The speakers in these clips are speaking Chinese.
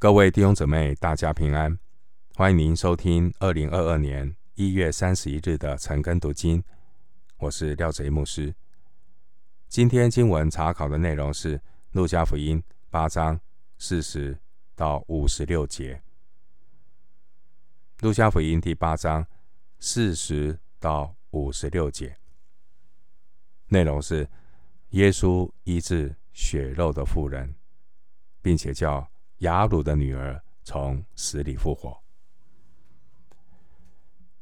各位弟兄姊妹，大家平安！欢迎您收听二零二二年一月三十一日的晨更读经。我是廖贼牧师。今天经文查考的内容是《路加福音》八章四十到五十六节。《路加福音》第八章四十到五十六节，内容是耶稣医治血肉的妇人，并且叫。雅鲁的女儿从死里复活。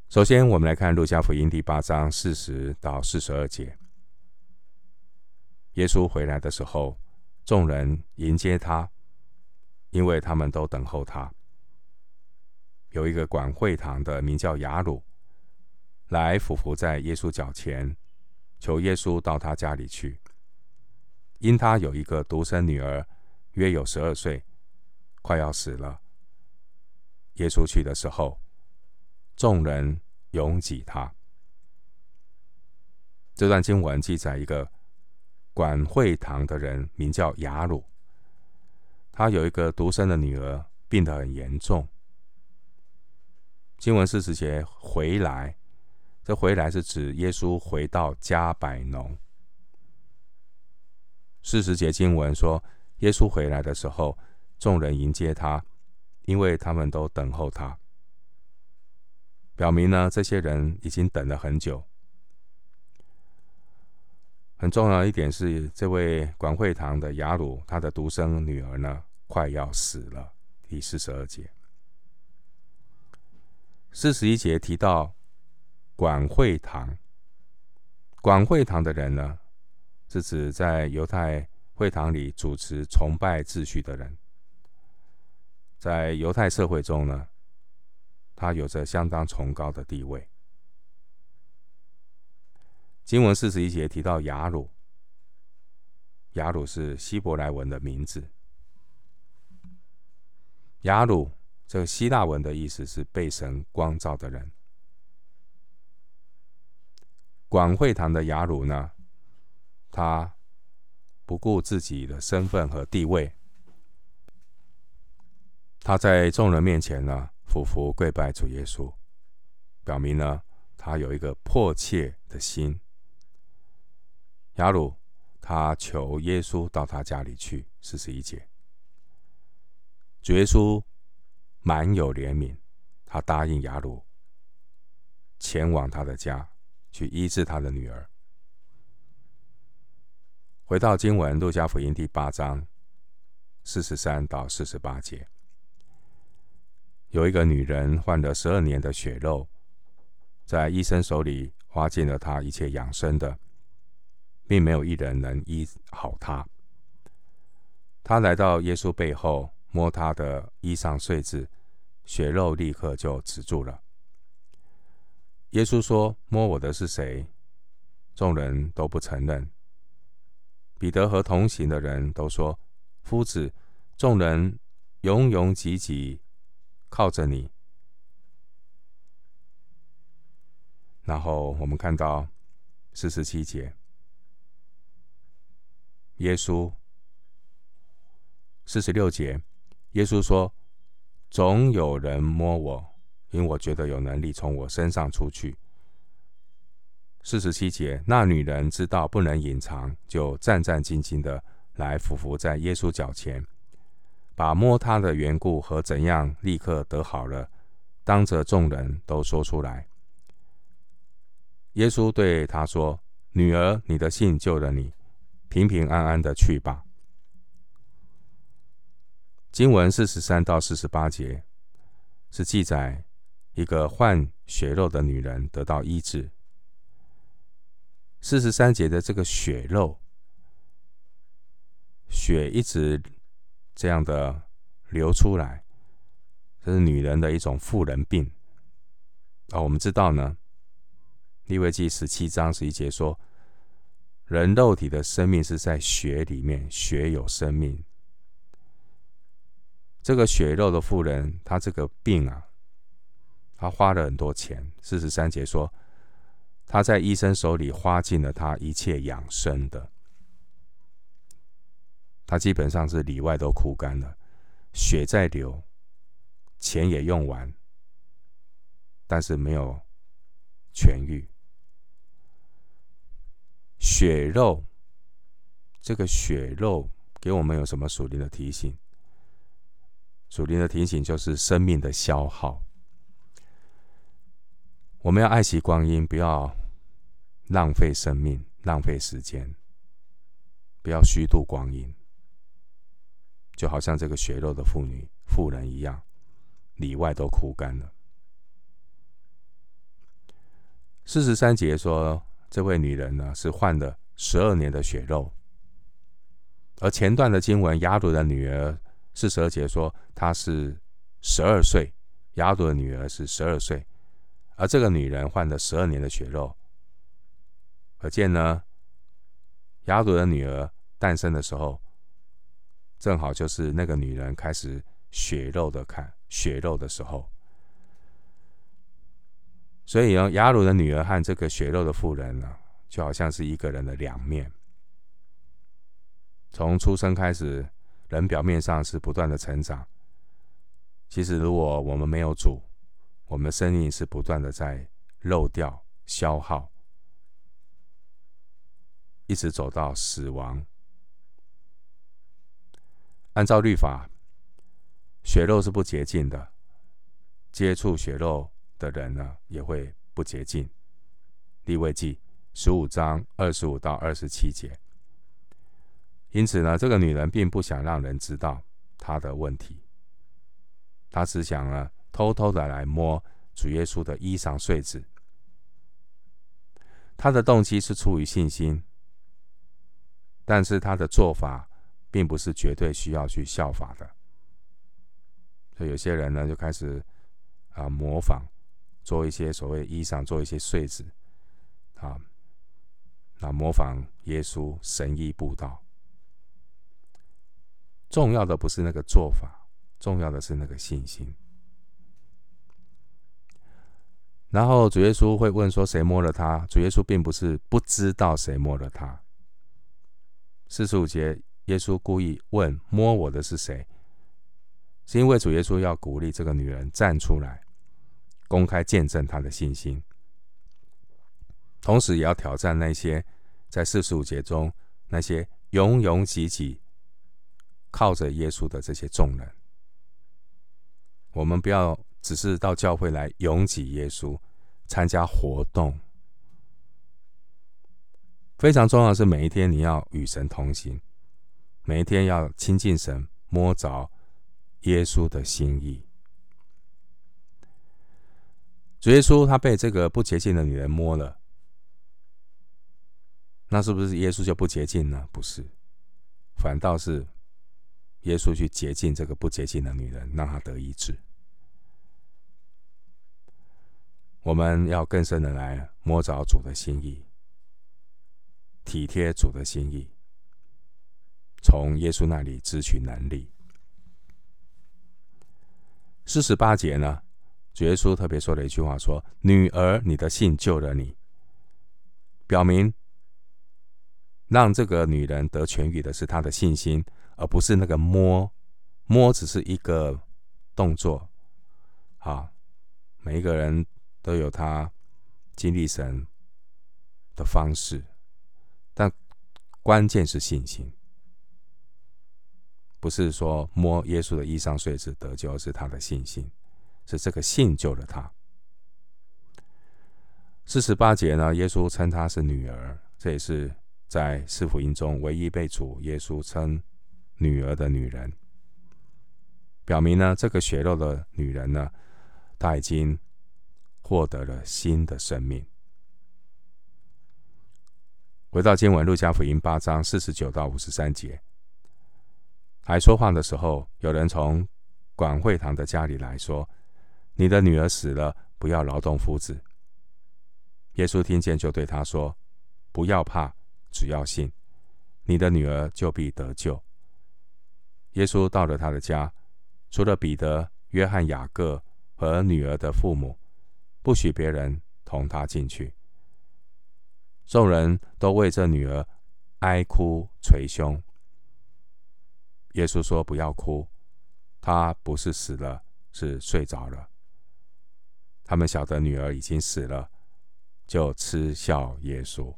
首先，我们来看路加福音第八章四十到四十二节。耶稣回来的时候，众人迎接他，因为他们都等候他。有一个管会堂的，名叫雅鲁，来俯伏在耶稣脚前，求耶稣到他家里去，因他有一个独生女儿，约有十二岁。快要死了。耶稣去的时候，众人拥挤他。这段经文记载一个管会堂的人，名叫雅鲁。他有一个独生的女儿，病得很严重。经文四十节回来，这回来是指耶稣回到迦百农。四十节经文说，耶稣回来的时候。众人迎接他，因为他们都等候他。表明呢，这些人已经等了很久。很重要一点是，这位管会堂的雅鲁，他的独生女儿呢，快要死了。第四十二节，四十一节提到管会堂。管会堂的人呢，是指在犹太会堂里主持崇拜秩序的人。在犹太社会中呢，他有着相当崇高的地位。经文四十一节提到雅鲁，雅鲁是希伯来文的名字。雅鲁这个希腊文的意思是被神光照的人。广会堂的雅鲁呢，他不顾自己的身份和地位。他在众人面前呢，俯伏跪拜主耶稣，表明呢，他有一个迫切的心。雅鲁他求耶稣到他家里去，四十一节。主耶稣满有怜悯，他答应雅鲁前往他的家去医治他的女儿。回到经文，路加福音第八章四十三到四十八节。有一个女人患了十二年的血肉，在医生手里花尽了她一切养生的，并没有一人能医好她。她来到耶稣背后，摸他的衣裳繸子，血肉立刻就止住了。耶稣说：“摸我的是谁？”众人都不承认。彼得和同行的人都说：“夫子，众人拥拥挤挤。”靠着你，然后我们看到四十七节，耶稣四十六节，耶稣说：“总有人摸我，因为我觉得有能力从我身上出去。”四十七节，那女人知道不能隐藏，就战战兢兢的来俯伏在耶稣脚前。把摸他的缘故和怎样立刻得好了，当着众人都说出来。耶稣对他说：“女儿，你的信救了你，平平安安的去吧。”经文四十三到四十八节是记载一个患血肉的女人得到医治。四十三节的这个血肉，血一直。这样的流出来，这是女人的一种妇人病。啊，我们知道呢，利未记十七章十一节说，人肉体的生命是在血里面，血有生命。这个血肉的妇人，她这个病啊，她花了很多钱。四十三节说，她在医生手里花尽了她一切养生的。他基本上是里外都枯干了，血在流，钱也用完，但是没有痊愈。血肉，这个血肉给我们有什么属灵的提醒？属灵的提醒就是生命的消耗。我们要爱惜光阴，不要浪费生命、浪费时间，不要虚度光阴。就好像这个血肉的妇女、妇人一样，里外都枯干了。四十三节说，这位女人呢是患了十二年的血肉，而前段的经文雅鲁的女儿四十二节说她是十二岁，雅鲁的女儿是十二岁，而这个女人患了十二年的血肉，可见呢，雅鲁的女儿诞生的时候。正好就是那个女人开始血肉的看血肉的时候，所以呢，雅鲁的女儿和这个血肉的妇人呢，就好像是一个人的两面。从出生开始，人表面上是不断的成长，其实如果我们没有主，我们的生命是不断的在漏掉、消耗，一直走到死亡。按照律法，血肉是不洁净的，接触血肉的人呢，也会不洁净。利未记十五章二十五到二十七节。因此呢，这个女人并不想让人知道她的问题，她只想呢，偷偷的来摸主耶稣的衣裳繸子。她的动机是出于信心，但是她的做法。并不是绝对需要去效法的，所以有些人呢就开始啊模仿，做一些所谓衣裳，做一些繸子，啊，那模仿耶稣神医布道。重要的不是那个做法，重要的是那个信心。然后主耶稣会问说：“谁摸了他？”主耶稣并不是不知道谁摸了他。四十五节。耶稣故意问：“摸我的是谁？”是因为主耶稣要鼓励这个女人站出来，公开见证她的信心，同时也要挑战那些在四十五节中那些拥拥挤挤靠着耶稣的这些众人。我们不要只是到教会来拥挤耶稣，参加活动。非常重要的是，每一天你要与神同行。每一天要亲近神，摸着耶稣的心意。主耶稣他被这个不洁净的女人摸了，那是不是耶稣就不洁净呢？不是，反倒是耶稣去洁净这个不洁净的女人，让她得医治。我们要更深的来摸着主的心意，体贴主的心意。从耶稣那里支取能力。四十八节呢，主耶稣特别说了一句话，说：“女儿，你的信救了你。”表明让这个女人得痊愈的是她的信心，而不是那个摸，摸只是一个动作。啊，每一个人都有他经历神的方式，但关键是信心。不是说摸耶稣的衣裳碎纸得救，是他的信心，是这个信救了他。四十八节呢，耶稣称她是女儿，这也是在四福音中唯一被主耶稣称女儿的女人，表明呢，这个血肉的女人呢，她已经获得了新的生命。回到经文，路加福音八章四十九到五十三节。还说话的时候，有人从管会堂的家里来说：“你的女儿死了，不要劳动夫子。”耶稣听见，就对他说：“不要怕，只要信，你的女儿就必得救。”耶稣到了他的家，除了彼得、约翰、雅各和女儿的父母，不许别人同他进去。众人都为这女儿哀哭捶胸。耶稣说：“不要哭，他不是死了，是睡着了。他们晓得女儿已经死了，就嗤笑耶稣。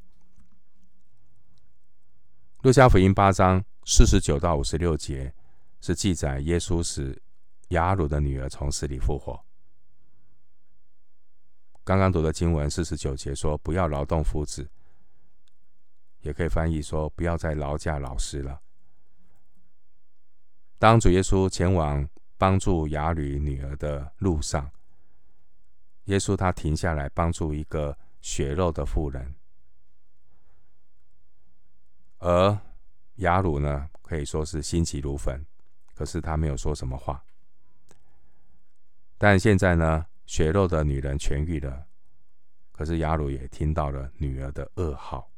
路加福音八章四十九到五十六节是记载耶稣使雅鲁的女儿从死里复活。刚刚读的经文四十九节说：“不要劳动夫子。”也可以翻译说：“不要再劳驾老师了。”当主耶稣前往帮助雅吕女儿的路上，耶稣他停下来帮助一个血肉的妇人，而雅鲁呢，可以说是心急如焚，可是他没有说什么话。但现在呢，血肉的女人痊愈了，可是雅鲁也听到了女儿的噩耗，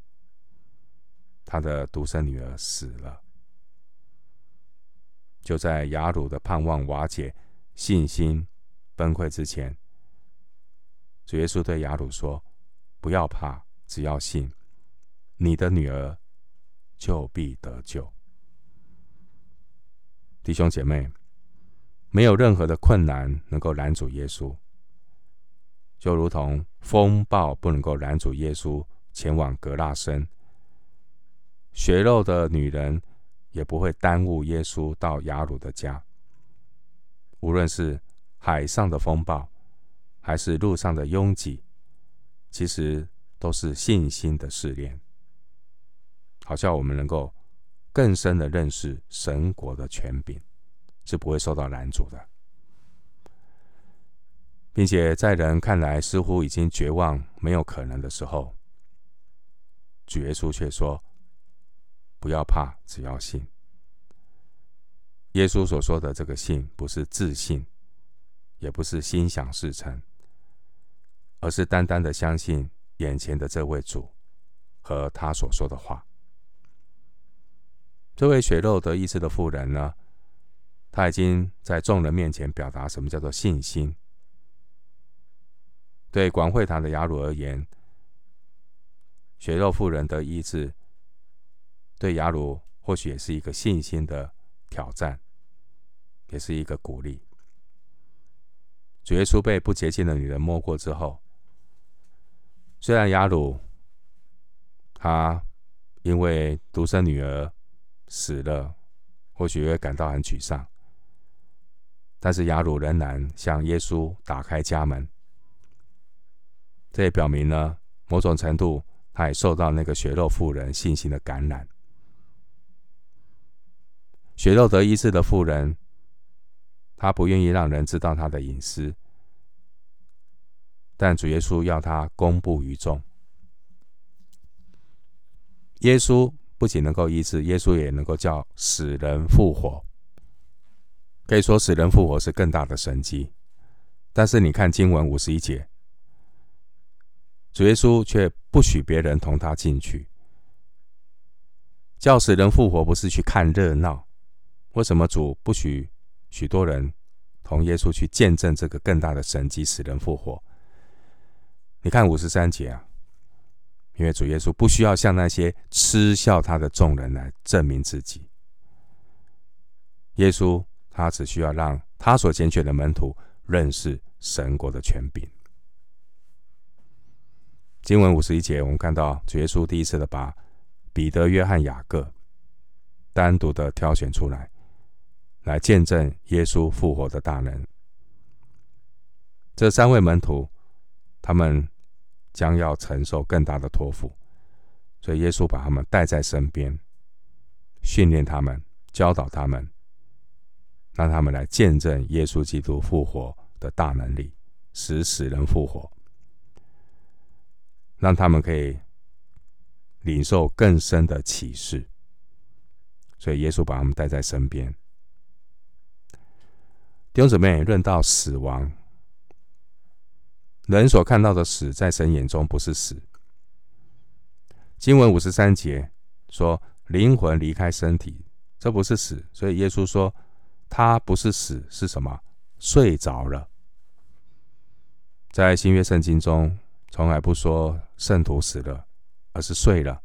她的独生女儿死了。就在雅鲁的盼望瓦解、信心崩溃之前，主耶稣对雅鲁说：“不要怕，只要信，你的女儿就必得救。”弟兄姐妹，没有任何的困难能够拦阻耶稣。就如同风暴不能够拦阻耶稣前往格拉森，血肉的女人也不会耽误耶稣到雅鲁的家。无论是海上的风暴，还是路上的拥挤，其实都是信心的试炼，好像我们能够更深的认识神国的权柄，是不会受到拦阻的。并且在人看来似乎已经绝望、没有可能的时候，主耶稣却说：“不要怕，只要信。”耶稣所说的这个信，不是自信，也不是心想事成，而是单单的相信眼前的这位主和他所说的话。这位血肉得医治的妇人呢，他已经在众人面前表达什么叫做信心。对广会堂的雅鲁而言，血肉妇人得医治，对雅鲁或许也是一个信心的挑战，也是一个鼓励。主耶稣被不洁净的女人摸过之后，虽然雅鲁他因为独生女儿死了，或许会感到很沮丧，但是雅鲁仍然向耶稣打开家门。这也表明呢，某种程度，他也受到那个血肉妇人信心的感染。血肉得医治的妇人，他不愿意让人知道他的隐私，但主耶稣要他公布于众。耶稣不仅能够医治，耶稣也能够叫死人复活。可以说，死人复活是更大的神迹。但是，你看经文五十一节。主耶稣却不许别人同他进去。叫死人复活不是去看热闹，为什么主不许许多人同耶稣去见证这个更大的神迹——使人复活？你看五十三节啊，因为主耶稣不需要向那些嗤笑他的众人来证明自己。耶稣他只需要让他所拣选的门徒认识神国的权柄。经文五十一节，我们看到主耶稣第一次的把彼得、约翰、雅各单独的挑选出来，来见证耶稣复活的大能。这三位门徒，他们将要承受更大的托付，所以耶稣把他们带在身边，训练他们，教导他们，让他们来见证耶稣基督复活的大能力，使死人复活。让他们可以领受更深的启示，所以耶稣把他们带在身边。弟兄姊妹，论到死亡，人所看到的死，在神眼中不是死。经文五十三节说，灵魂离开身体，这不是死。所以耶稣说，他不是死，是什么？睡着了。在新约圣经中。从来不说圣徒死了，而是睡了。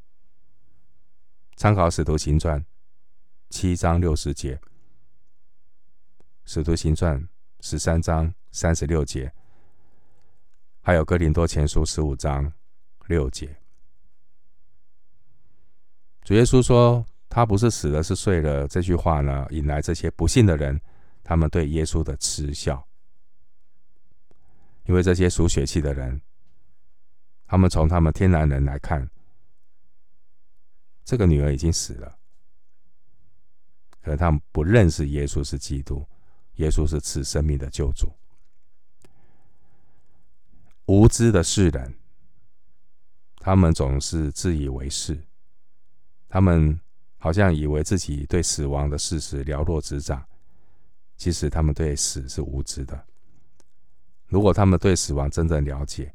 参考《使徒行传》七章六十节，使徒行传十三章三十六节，还有哥林多前书十五章六节。主耶稣说：“他不是死了，是睡了。”这句话呢，引来这些不信的人，他们对耶稣的嗤笑。因为这些属血气的人，他们从他们天然人来看，这个女儿已经死了，可他们不认识耶稣是基督，耶稣是赐生命的救主。无知的世人，他们总是自以为是。他们好像以为自己对死亡的事实了若指掌，其实他们对死是无知的。如果他们对死亡真正了解，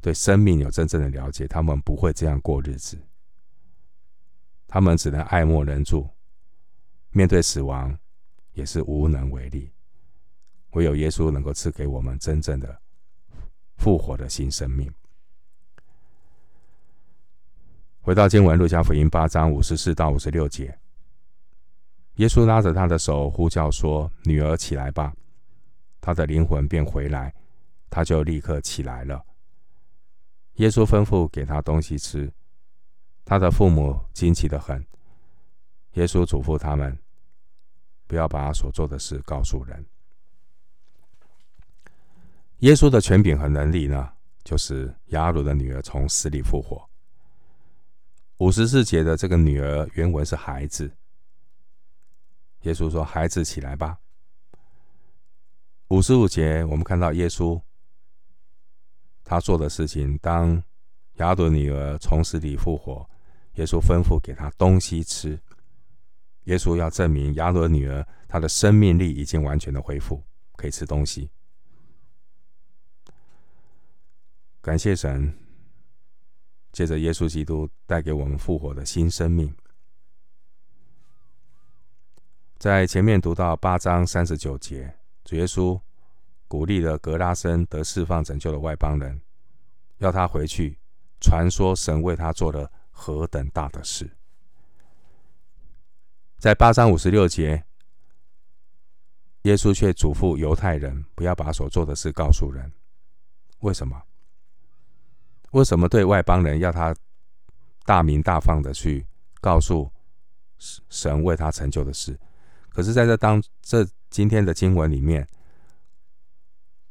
对生命有真正的了解，他们不会这样过日子。他们只能爱莫能助，面对死亡也是无能为力。唯有耶稣能够赐给我们真正的复活的新生命。回到经文，路加福音八章五十四到五十六节，耶稣拉着他的手呼叫说：“女儿起来吧！”他的灵魂便回来，他就立刻起来了。耶稣吩咐给他东西吃，他的父母惊奇的很。耶稣嘱咐他们，不要把他所做的事告诉人。耶稣的权柄和能力呢，就是雅鲁的女儿从死里复活。五十四节的这个女儿原文是孩子。耶稣说：“孩子起来吧。”五十五节我们看到耶稣他做的事情。当雅鲁女儿从死里复活，耶稣吩咐给她东西吃。耶稣要证明雅鲁女儿她的生命力已经完全的恢复，可以吃东西。感谢神。借着耶稣基督带给我们复活的新生命，在前面读到八章三十九节，主耶稣鼓励了格拉森得释放拯救的外邦人，要他回去传说神为他做了何等大的事。在八章五十六节，耶稣却嘱咐犹太人不要把所做的事告诉人，为什么？为什么对外邦人要他大明大放的去告诉神为他成就的事？可是在这当这今天的经文里面，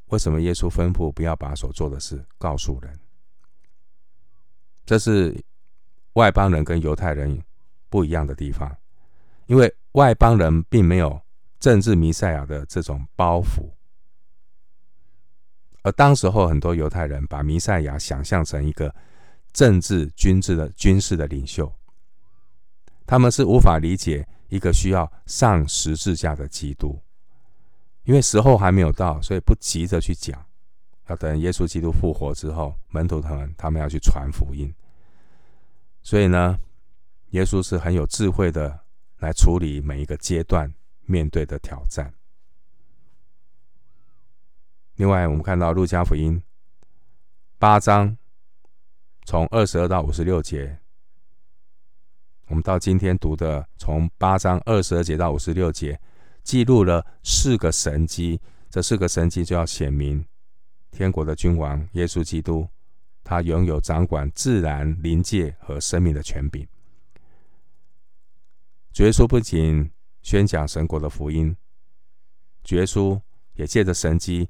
为什么耶稣吩咐不要把所做的事告诉人？这是外邦人跟犹太人不一样的地方，因为外邦人并没有政治弥赛亚的这种包袱。而当时候，很多犹太人把弥赛亚想象成一个政治、军事的军事的领袖，他们是无法理解一个需要上十字架的基督，因为时候还没有到，所以不急着去讲，要等耶稣基督复活之后，门徒他们他们要去传福音。所以呢，耶稣是很有智慧的来处理每一个阶段面对的挑战。另外，我们看到路加福音八章从二十二到五十六节，我们到今天读的从八章二十二节到五十六节，记录了四个神迹。这四个神迹就要显明天国的君王耶稣基督，他拥有掌管自然、灵界和生命的权柄。主耶稣不仅宣讲神国的福音，主耶稣也借着神迹。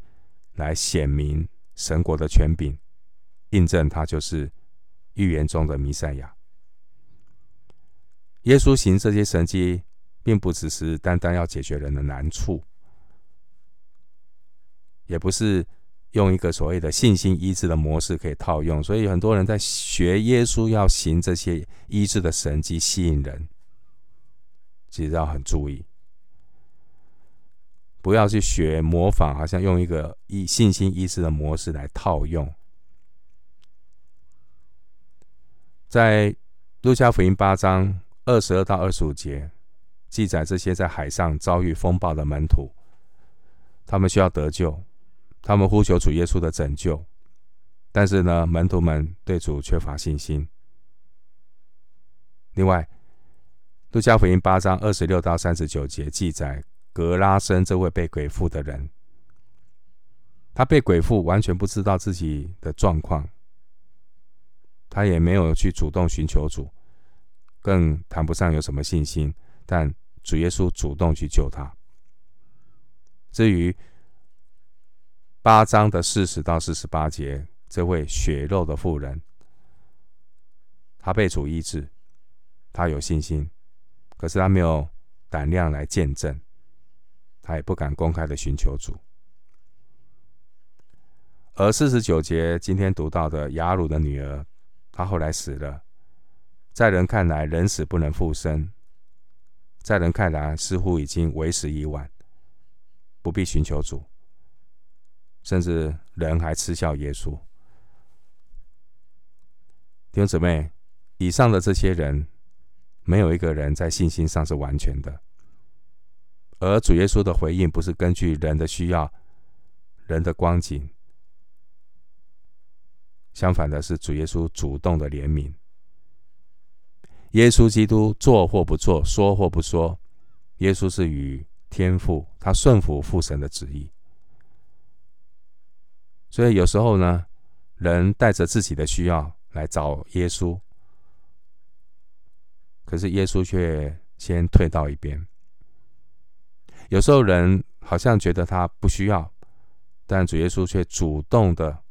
来显明神国的权柄，印证他就是预言中的弥赛亚。耶稣行这些神迹，并不只是单单要解决人的难处，也不是用一个所谓的信心医治的模式可以套用。所以很多人在学耶稣要行这些医治的神迹，吸引人，其实要很注意。不要去学模仿，好像用一个以信心意识的模式来套用。在路加福音八章二十二到二十五节记载，这些在海上遭遇风暴的门徒，他们需要得救，他们呼求主耶稣的拯救，但是呢，门徒们对主缺乏信心。另外，路加福音八章二十六到三十九节记载。格拉森这位被鬼附的人。他被鬼附，完全不知道自己的状况，他也没有去主动寻求主，更谈不上有什么信心。但主耶稣主动去救他。至于八章的四十到四十八节，这位血肉的妇人，他被主医治，他有信心，可是他没有胆量来见证，他也不敢公开的寻求主。而四十九节今天读到的雅鲁的女儿，她后来死了，在人看来人死不能复生，在人看来似乎已经为时已晚，不必寻求主，甚至人还嗤笑耶稣。弟兄姊妹，以上的这些人，没有一个人在信心上是完全的，而主耶稣的回应不是根据人的需要、人的光景。相反的是，主耶稣主动的怜悯。耶稣基督做或不做，说或不说，耶稣是与天父，他顺服父神的旨意。所以有时候呢，人带着自己的需要来找耶稣，可是耶稣却先退到一边。有时候人好像觉得他不需要，但主耶稣却主动的。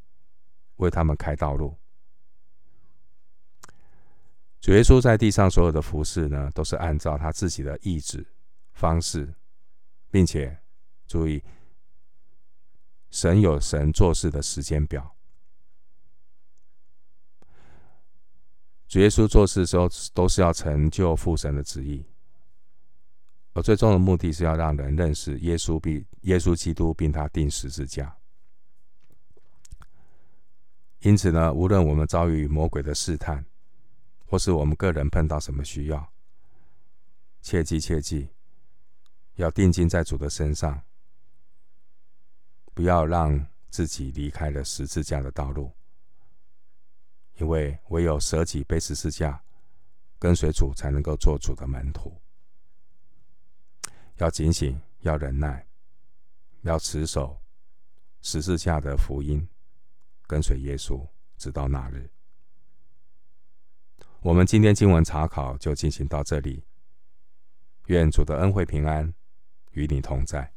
为他们开道路。主耶稣在地上所有的服事呢，都是按照他自己的意志方式，并且注意，神有神做事的时间表。主耶稣做事的时候，都是要成就父神的旨意，而最终的目的是要让人认识耶稣，并耶稣基督，并他钉十字架。因此呢，无论我们遭遇魔鬼的试探，或是我们个人碰到什么需要，切记切记，要定睛在主的身上，不要让自己离开了十字架的道路，因为唯有舍己背十字架，跟随主，才能够做主的门徒。要警醒，要忍耐，要持守十字架的福音。跟随耶稣，直到那日。我们今天经文查考就进行到这里。愿主的恩惠平安与你同在。